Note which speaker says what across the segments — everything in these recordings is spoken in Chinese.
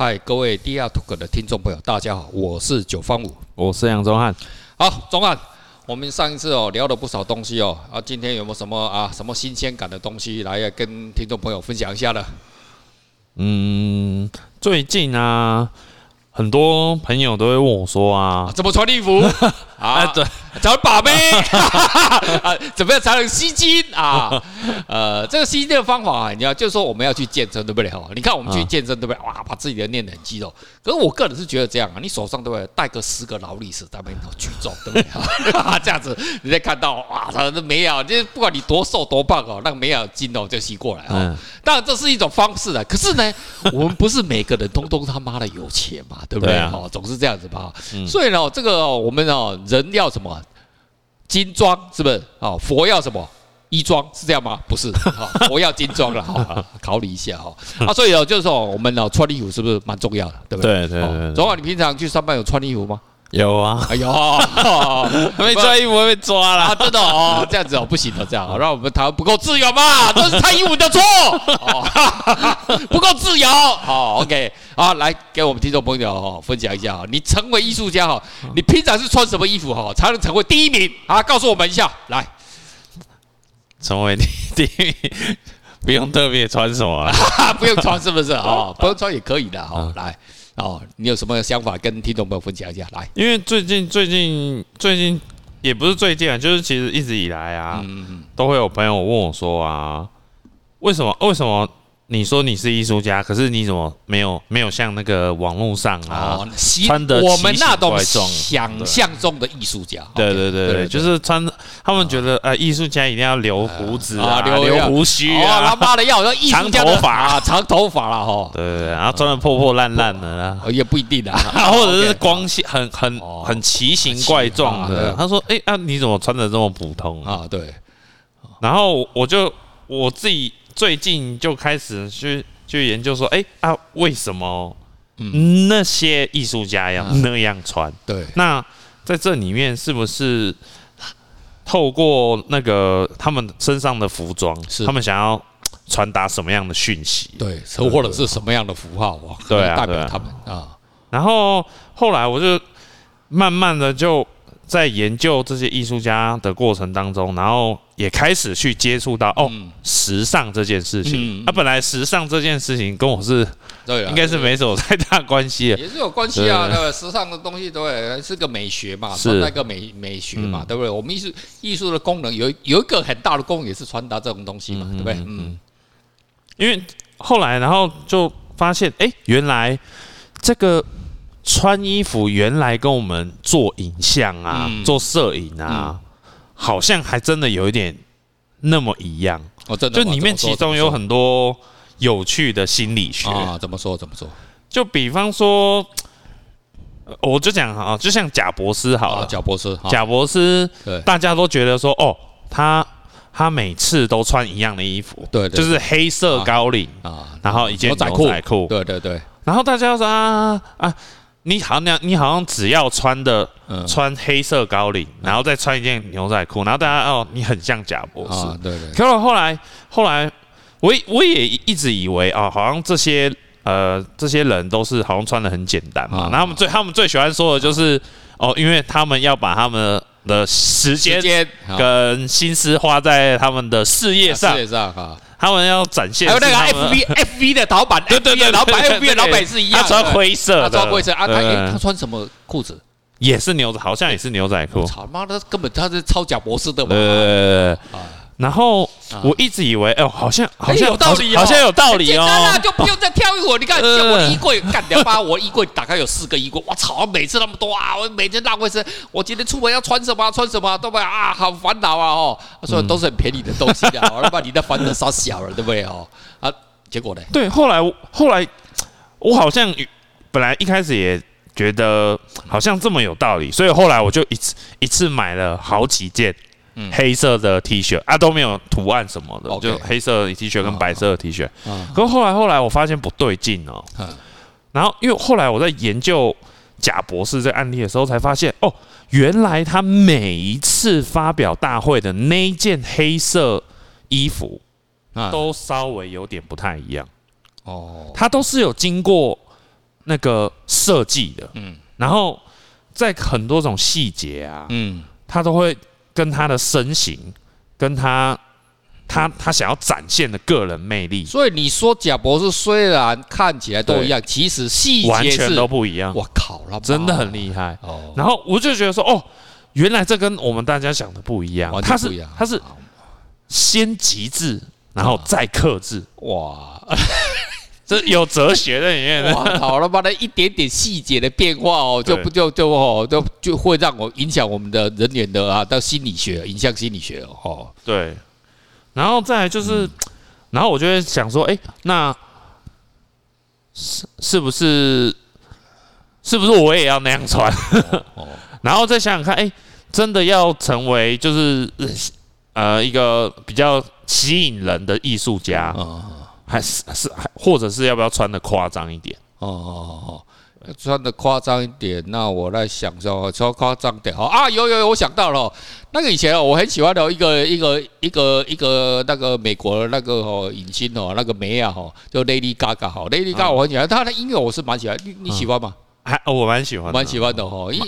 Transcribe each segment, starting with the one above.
Speaker 1: 嗨，各位 DR Talk 的听众朋友，大家好，我是九方五，
Speaker 2: 我是杨宗汉。
Speaker 1: 好，宗汉，我们上一次哦聊了不少东西哦，啊，今天有没有什么啊什么新鲜感的东西来跟听众朋友分享一下呢？
Speaker 2: 嗯，最近啊。很多朋友都会问我说啊，
Speaker 1: 怎么穿衣服 啊？对，怎么把妹 啊？怎么样才能吸金啊？呃，这个吸金的方法啊，你要就是说我们要去健身，对不对？哈，你看我们去健身，对不对？哇，把自己的练得很肌肉。可是我个人是觉得这样啊，你手上对不对带个十个劳力士在那边举重，对不对？哈，这样子你再看到哇，他的没有，就是不管你多瘦多胖哦，那个没有筋哦就吸过来哦。当然这是一种方式的，可是呢，我们不是每个人通通他妈的有钱嘛。对不对？哦、啊，总是这样子吧。嗯、所以呢，这个我们哦，人要什么金装，是不是？哦，佛要什么衣装，是这样吗？不是，佛要金装了。哈，考虑一下哈。啊，所以哦，就是说我们哦，穿衣服是不是蛮重要的？对不
Speaker 2: 对？对
Speaker 1: 对对。你平常去上班有穿衣服吗？
Speaker 2: 有啊，
Speaker 1: 哎呦，没
Speaker 2: 穿衣服会被抓了，
Speaker 1: 真的哦，这样子哦不行的，这样让我们台湾不够自由嘛，都是穿衣服的错，不够自由。好，OK，好，来给我们听众朋友哦分享一下，你成为艺术家哈，你平常是穿什么衣服哈才能成为第一名？啊？告诉我们一下，来，
Speaker 2: 成为第一名不用特别穿什么，
Speaker 1: 不用穿是不是？啊？不用穿也可以的哈，来。哦，你有什么想法跟听众朋友分享一下？来，
Speaker 2: 因为最近最近最近也不是最近啊，就是其实一直以来啊，嗯嗯都会有朋友问我说啊，为什么为什么？你说你是艺术家，可是你怎么没有没有像那个网络上啊，哦、穿的
Speaker 1: 我们那种想象中的艺术家？
Speaker 2: 对对对对，就是穿他们觉得呃，艺术家一定要留胡子啊，留留胡须啊，
Speaker 1: 他妈的要长头发啊，长头发了哈。
Speaker 2: 对对对，然后穿的破破烂烂的啦，
Speaker 1: 也不一定的，
Speaker 2: 或者是光线很很很奇形怪状的。他说：“哎啊，你怎么穿的这么普通啊？”对，然后我就我自己。最近就开始去去研究说，哎啊，为什么那些艺术家要那样穿？对，那在这里面是不是透过那个他们身上的服装，是他们想要传达什么样的讯息？对，
Speaker 1: 或者是什么样的符号？对啊，代表他们啊。
Speaker 2: 然后后来我就慢慢的就。在研究这些艺术家的过程当中，然后也开始去接触到哦，时尚这件事情。那本来时尚这件事情跟我是，对，应该是没什么太大关系。
Speaker 1: 也是有关系啊，对不对？时尚的东西对，是个美学嘛，是那个美美学嘛，对不对？我们艺术艺术的功能有有一个很大的功能也是传达这种东西嘛，对不对？嗯。
Speaker 2: 因为后来，然后就发现，哎，原来这个。穿衣服原来跟我们做影像啊、嗯、做摄影啊，嗯、好像还真的有一点那么一样。哦，真的，就里面其中有很多有趣的心理学
Speaker 1: 啊。怎么说？怎么说？
Speaker 2: 就比方说，我就讲啊，就像贾博士好了，
Speaker 1: 贾博士，
Speaker 2: 贾博斯，对，大家都觉得说，哦，他他每次都穿一样的衣服，对，就是黑色高领啊，然后一件牛仔裤，
Speaker 1: 对对对，
Speaker 2: 然后大家说啊啊。你好像你好像只要穿的穿黑色高领，然后再穿一件牛仔裤，然后大家哦，你很像贾博士。对对。可是后来后来，我我也一直以为啊，好像这些呃这些人都是好像穿的很简单嘛。然后他们最他们最喜欢说的就是哦，因为他们要把他们的时间跟心思花在他们的事业上。事业上哈。他们要展现，还有那个
Speaker 1: F V F V 的老板，对对对，老板 F V 的老板是一样，
Speaker 2: 他穿灰色，他
Speaker 1: 穿灰色啊，他他穿什么裤子？
Speaker 2: 也是牛仔，好像也是牛仔裤。
Speaker 1: 操妈的，根本他是超假博士的嘛。
Speaker 2: 呃，然后我一直以为，哦，好像好像有道理，好像有道理哦。简单啊，
Speaker 1: 就不用再挑衣服。你看，我的衣柜干掉吧，我衣柜打开有四个衣柜。我操，每次那么多啊，我每天浪费时间。我今天出门要穿什么？穿什么？对不对啊？好烦恼啊！哦，所以都是很便宜的东西的。我要把你的烦恼烧小了，对不对？哦。啊，结果呢？
Speaker 2: 对，后来后来我好像本来一开始也觉得好像这么有道理，所以后来我就一次一次买了好几件。黑色的 T 恤啊，都没有图案什么的，Okay. 就黑色的 T 恤跟白色的 T 恤。可是后来后来我发现不对劲哦，然后因为后来我在研究贾博士这个案例的时候，才发现哦，原来他每一次发表大会的那件黑色衣服，都稍微有点不太一样。哦，他都是有经过那个设计的，嗯，然后在很多种细节啊，嗯，他都会跟他的身形，跟他他他想要展现的个人魅力。
Speaker 1: 所以你说贾博士虽然看起来都一样，其实细节
Speaker 2: 完全都不一样。
Speaker 1: 我靠，
Speaker 2: 真的很厉害。哦，然后我就觉得说，哦，原来这跟我们大家想的不一样。他是他是先极致，然后再克制。哇！这有哲学在里面。哇，
Speaker 1: 好了吧，那一点点细节的变化哦，就不就就哦，就就会让我影响我们的人员的啊，到心理学，影响心理学哦。
Speaker 2: 对，然后再来就是，嗯、然后我就会想说，哎，那是是不是是不是我也要那样穿？哦、然后再想想看，哎，真的要成为就是呃一个比较吸引人的艺术家。嗯还是是还，或者是要不要穿的夸张一点？哦哦
Speaker 1: 哦，穿的夸张一点，那我来想说，穿夸张点好啊！有有有，我想到了，那个以前我很喜欢的一个一个一个一个那个美国的那个哦影星哦，那个梅啊哈，就 Lady Gaga 哈，Lady Gaga 我很喜欢，她的音乐我是蛮喜欢，你你喜欢吗？
Speaker 2: 还我蛮喜欢，
Speaker 1: 蛮喜欢的哈。以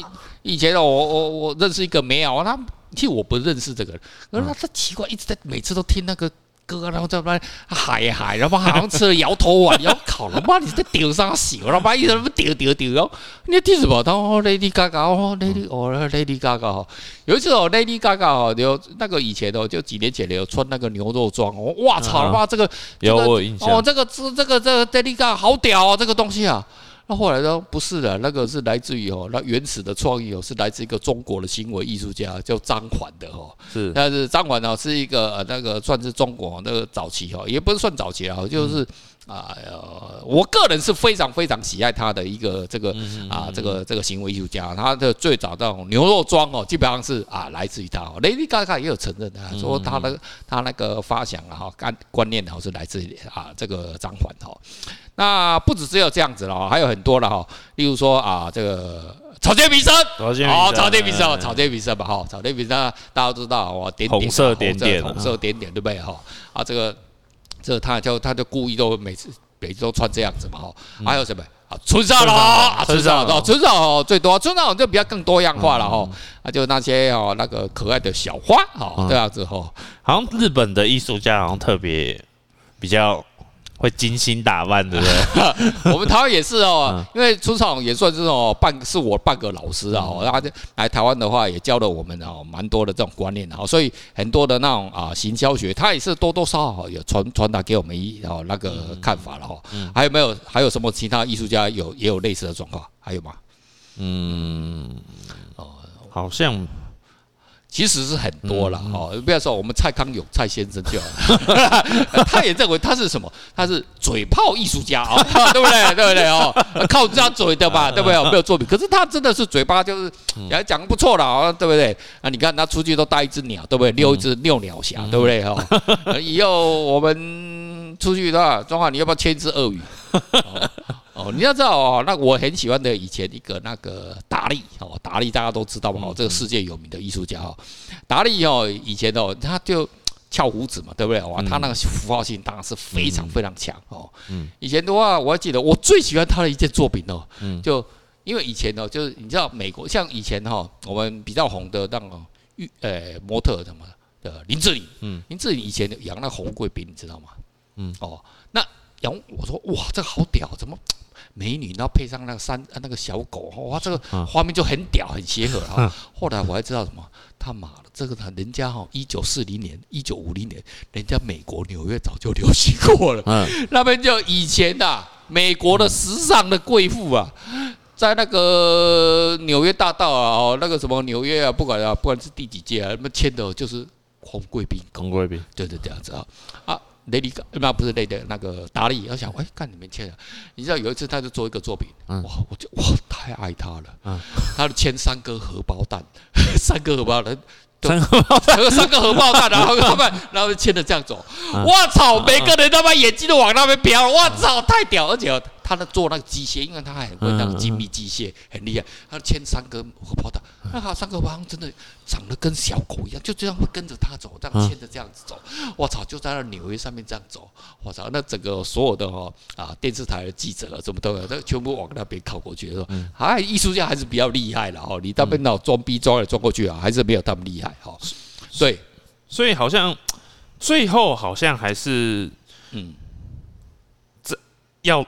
Speaker 1: 以前我我我认识一个梅啊，他其实我不认识这个人，可是他他奇怪，一直在每次都听那个。哥，然后在那喊一喊，然后好像吃了摇头丸，然后靠了妈，你在顶上洗？然后把一直丢丢丢，然后你听什么？他说 Lady Gaga 哦，Lady 哦，Lady Gaga 哦。有一次哦，Lady Gaga 哦，有那个以前哦，就几年前的有穿那个牛肉装哦，哇操他妈这个
Speaker 2: 有我印象
Speaker 1: 哦，这个这这个这个 Lady Gaga 好屌哦，这个东西啊。那后来呢？不是的，那个是来自于哦，那原始的创意哦，是来自一个中国的行为艺术家叫张环的哦。是，但是张环呢是一个呃那个算是中国那个早期哦，也不是算早期啊，就是。啊，呃，我个人是非常非常喜爱他的一个这个啊，这个这个行为艺术家，他的最早的牛肉装哦，基本上是啊来自于他。Lady Gaga 也有承认啊，说他的他那个发想啊哈，观观念哈是来自于啊这个张环哈。那不只只有这样子了，还有很多了哈，例如说啊这个草间弥生，哦，草间弥生，草间弥生吧哈，草间弥生大家都知道哇，点点红色点点红色点点对不对哈？啊这个。这他就他就故意都每次每次都穿这样子嘛哈，还有什么啊？村上隆，村上隆，村上隆最多，村上隆就比较更多样化了哈。啊，就那些哦那个可爱的小花哈，这样子哈。
Speaker 2: 好像日本的艺术家好像特别比较。会精心打扮，对不对？
Speaker 1: 我们台湾也是哦，因为出场也算是哦半是我半个老师啊，然后来台湾的话也教了我们哦蛮多的这种观念啊，所以很多的那种啊行销学，他也是多多少少有传传达给我们一哦那个看法了哈。还有没有？还有什么其他艺术家有也有类似的状况？还有吗？嗯，
Speaker 2: 哦，好像。
Speaker 1: 其实是很多了哦，不要说我们蔡康永蔡先生就好了，他也认为他是什么？他是嘴炮艺术家啊，对不对？对不对哦？靠人家嘴的吧，对不对？没有作品，可是他真的是嘴巴就是也讲不错了啊，对不对？啊，你看他出去都带一只鸟，对不对？遛一只遛鸟侠，对不对？哈，以后我们出去的话，庄华，你要不要牵一只鳄鱼？哦，你要知道哦，那我很喜欢的以前一个那个达利哦，达利大家都知道嘛，哦，这个世界有名的艺术家哦，达利哦，以前哦，他就翘胡子嘛，对不对？哇，他那个符号性当然是非常非常强哦。嗯，以前的话，我还记得我最喜欢他的一件作品哦，就因为以前哦，就是你知道美国像以前哈，我们比较红的那个玉呃模特什么的林志玲，嗯，林志玲以前养那红贵宾，你知道吗？嗯，哦，那养我说哇，这个好屌，怎么？美女，然后配上那个山那个小狗，哇，这个画面就很屌，很协和啊。后来我还知道什么，他妈的，这个他人家哈，一九四零年、一九五零年，人家美国纽约早就流行过了。嗯，那边就以前的美国的时尚的贵妇啊，在那个纽约大道啊，哦，那个什么纽约啊，不管啊，不管是第几届啊，那么签的就是红贵宾，
Speaker 2: 红贵宾，
Speaker 1: 对对这样子啊啊。雷迪，那不是雷的，那个达利，我想，哎，看你们签了。你知道有一次，他就做一个作品，哇，我就哇，太爱他了。他的签三个荷包蛋，三个荷包蛋，三个三个荷包蛋，然后他们，然后签的这样走。我操，每个人他妈眼睛都往那边瞟，我操，太屌，而且。他的做那个机械，因为他还很会那个精密机械，很厉害。他牵三个荷包蛋，那他三个王真的长得跟小狗一样，就这样会跟着他走，这样牵着这样子走。我操，就在那纽约上面这样走。我操，那整个所有的哦啊电视台的记者啊，什么都有，都全部往那边靠过去，说，哎，艺术家还是比较厉害的哦。你那边脑装逼装来装过去啊，还是没有他们厉害哈。对，
Speaker 2: 所以好像最后好像还是嗯，这要。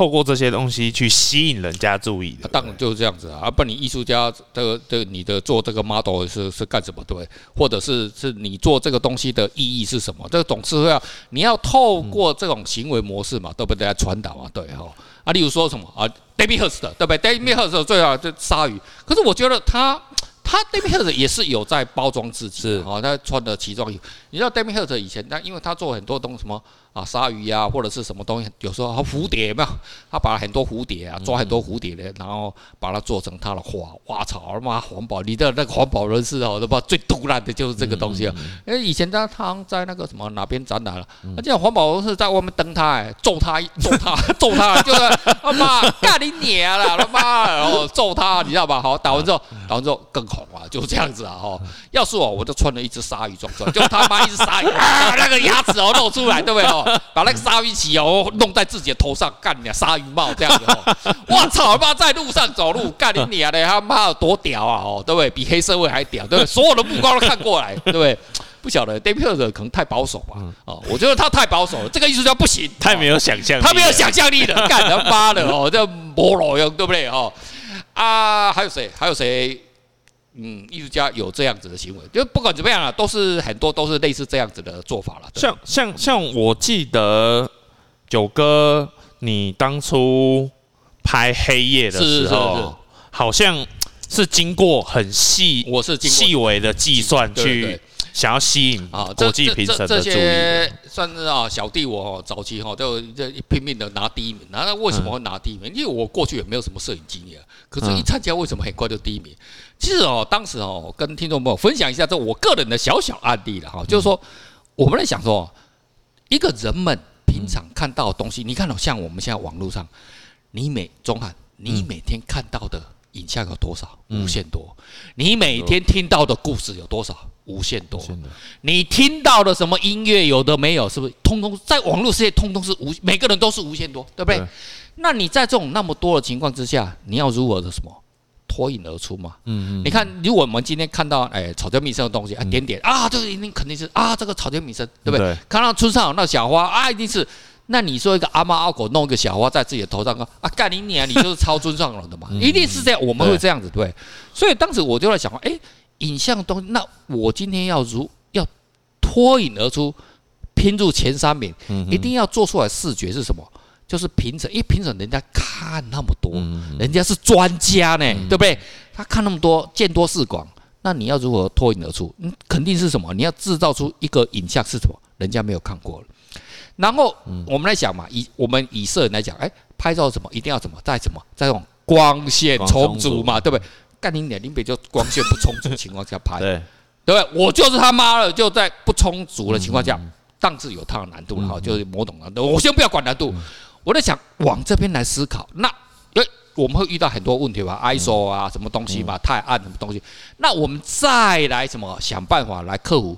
Speaker 2: 透过这些东西去吸引人家注意的，
Speaker 1: 当然就是这样子啊。啊，不然你艺术家这个这个你的做这个 model 是是干什么？对，或者是是你做这个东西的意义是什么？这个总是会要你要透过这种行为模式嘛，对不对？来传导啊，对哈。啊，例如说什么啊，David Hirst 的，对不对？David Hirst 最好就鲨鱼，可是我觉得他。他 David Hirst 也是有在包装自己，是啊，他穿的奇装异服。你知道 David Hirst 以前，他因为他做很多东西，什么啊鲨鱼呀，或者是什么东西，有时候他蝴蝶有没有？他把很多蝴蝶啊，抓很多蝴蝶的，然后把它做成他的花。哇操，他妈环保！你的那个环保人士哦，对吧最毒辣的就是这个东西啊。因为以前他他在那个什么哪边展览了，他这样环保人士在外面登他，揍他，揍他，揍他，就是他妈干你娘了，他妈，然后揍他，你知道吧？好，打完之后，打完之后更好。就是这样子啊，哈！要是我，我就穿了一只鲨鱼装出来，就他妈一只鲨鱼啊，那个牙齿哦露出来，对不对哦？把那个鲨鱼鳍哦弄在自己的头上，干你啊！鲨鱼帽这样子哦！我操他妈，在路上走路，干你娘的，他妈有多屌啊！哦，对不对？比黑社会还屌，对不对？所有的目光都看过来，对不对？不晓得 David Hirst 可能太保守吧？哦，我觉得他太保守了，这个艺术家不行，
Speaker 2: 太没有想象力，
Speaker 1: 他没有想象力了，干他妈的哦，这魔老样，对不对？哦啊，还有谁？还有谁？嗯，艺术家有这样子的行为，就不管怎么样啊，都是很多都是类似这样子的做法了。
Speaker 2: 像像像，我记得九哥，你当初拍黑夜的时候，好像是经过很细，
Speaker 1: 我是
Speaker 2: 细微的计算去想要吸引啊国际评审的注意。
Speaker 1: 算是啊，小弟我早期哈就就拼命的拿第一名。那为什么会拿第一名？因为我过去也没有什么摄影经验，可是一参加为什么很快就第一名？其实哦，当时哦，跟听众朋友分享一下这我个人的小小案例了哈，就是说，我们在想说，一个人们平常看到的东西，你看到像我们现在网络上，你每中汉，你每天看到的影像有多少？无限多。你每天听到的故事有多少？无限多。你听到的什么音乐有的没有？是不是通通在网络世界通通是无？每个人都是无限多，对不对？那你在这种那么多的情况之下，你要如何的什么？脱颖而出嘛，嗯嗯，你看，如果我们今天看到哎草间弥生的东西啊，点点啊，这个一定肯定是啊，这个草间弥生，对不对？看到村上有那小花啊，一定是。那你说一个阿猫阿狗弄一个小花在自己的头上啊，干你娘，你就是超尊上了的嘛，一定是这样，我们会这样子对。所以当时我就在想，哎，影像东西，那我今天要如要脱颖而出，拼入前三名，一定要做出来视觉是什么？就是评审，因为评审人家看那么多，人家是专家呢，对不对？他看那么多，见多识广，那你要如何脱颖而出？嗯，肯定是什么？你要制造出一个影像是什么？人家没有看过了。然后我们来讲嘛，以我们以摄影来讲，哎，拍照什么一定要怎么，在什么，在这种光线充足嘛，对不对？干你娘，林北就光线不充足的情况下拍，对，对不对？我就是他妈的就在不充足的情况下，档次有它的难度了哈，就是某种难度。我先不要管难度。我在想往这边来思考，那诶，我们会遇到很多问题吧？ISO 啊，什么东西嘛，太暗什么东西？那我们再来什么想办法来克服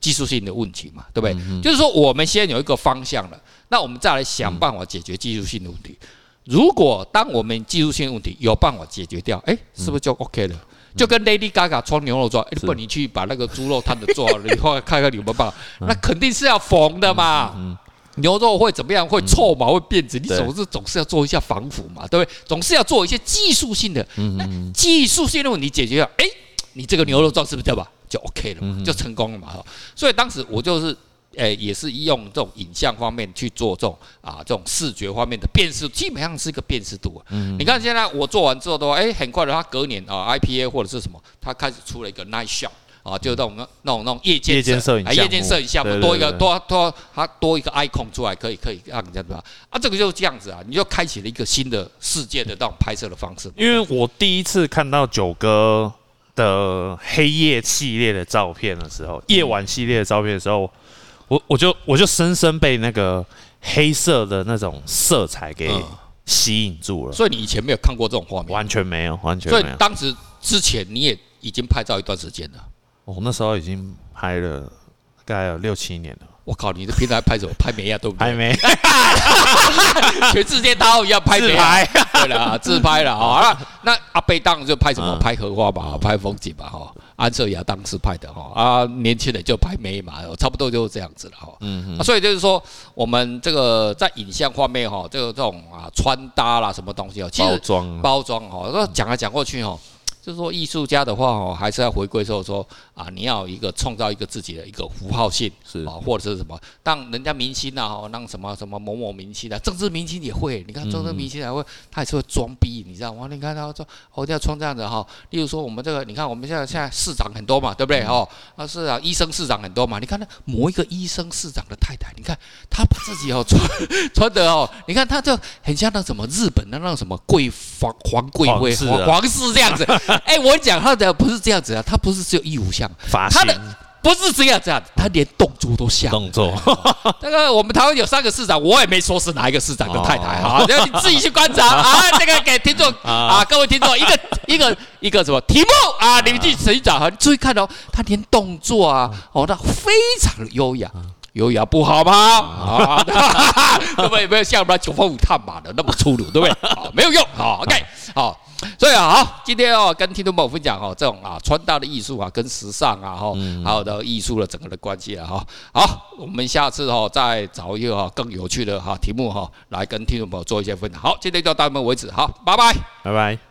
Speaker 1: 技术性的问题嘛？对不对？就是说我们先有一个方向了，那我们再来想办法解决技术性的问题。如果当我们技术性问题有办法解决掉，诶，是不是就 OK 了？就跟 Lady Gaga 穿牛肉装，诶，不，你去把那个猪肉摊子做 好了以后，看看有没有办法？那肯定是要缝的嘛。牛肉会怎么样？会臭嘛？会变质？你总是总是要做一下防腐嘛，对不对？总是要做一些技术性的。那技术性的问题解决了，哎，你这个牛肉装是不是对吧？就 OK 了嘛，就成功了嘛。哈，所以当时我就是，诶，也是用这种影像方面去做这种啊，这种视觉方面的辨识，基本上是一个辨识度。啊你看现在我做完之后的话，哎，很快的，它隔年啊，IPA 或者是什么，它开始出了一个 Night Shot。啊，就那种那那种那种夜间夜间摄影，夜间摄影项目多一个多多，它多一个 icon 出来，可以可以让人家对吧？啊，这个就是这样子啊，你就开启了一个新的世界的那种拍摄的方式。
Speaker 2: 因为我第一次看到九哥的黑夜系列的照片的时候，夜晚系列的照片的时候，我我就我就深深被那个黑色的那种色彩给吸引住了。
Speaker 1: 所以你以前没有看过这种画面？
Speaker 2: 完全没有，完全没有。
Speaker 1: 所以当时之前你也已经拍照一段时间了。
Speaker 2: 我、哦、那时候已经拍了大概有六七年了。
Speaker 1: 我靠，你的平台拍什么？拍美亚对不对？
Speaker 2: 拍美，
Speaker 1: 全世界都一样拍美亚。对了，自拍了啊。那阿贝当就拍什么？拍荷花吧，拍风景吧，哈。安瑟亚当时拍的哈啊，年轻人就拍美嘛，差不多就是这样子了哈。嗯嗯。所以就是说，我们这个在影像方面哈，这个这种啊穿搭啦，什么东西哦，包装包装哈，那讲来讲过去哈。就是说，艺术家的话哦，还是要回归说说啊，你要一个创造一个自己的一个符号性是啊，或者是什么，当人家明星啊，哈，让什么什么某某明星啊，政治明星也会，你看政治明星还会，他也是会装逼，你知道吗？你看他说，我要穿这样子哈，例如说我们这个，你看我们现在现在市长很多嘛，对不对？哦，啊是啊，医生市长很多嘛，你看那某一个医生市长的太太，你看他把自己哦 穿穿的哦，你看他就很像那什么日本的那什么贵皇皇贵妃皇皇室这样子。哎、欸，我讲他的不是这样子啊，他不是只有衣服像，他的不是这样子啊，他连动作都像。动作，这个我们台湾有三个市长，我也没说是哪一个市长的太太啊，然后你自己去观察 啊。这个给听众啊，各位听众一个一个一个什么题目啊？你们去寻找哈，注意看哦，他连动作啊，哦，他非常优雅，优雅不好吗？啊，对不对？没有像我们九方五探马的那么粗鲁，对不对？好，没有用。好，OK，好。所以啊，好，今天哦，跟听众朋友分享哦，这种啊穿搭的艺术啊，跟时尚啊，哈，还有的艺术的整个的关系啊，哈，好，我们下次哦再找一个哈更有趣的哈题目哈来跟听众朋友做一些分享。好，今天就到这边为止，好，拜拜，
Speaker 2: 拜拜。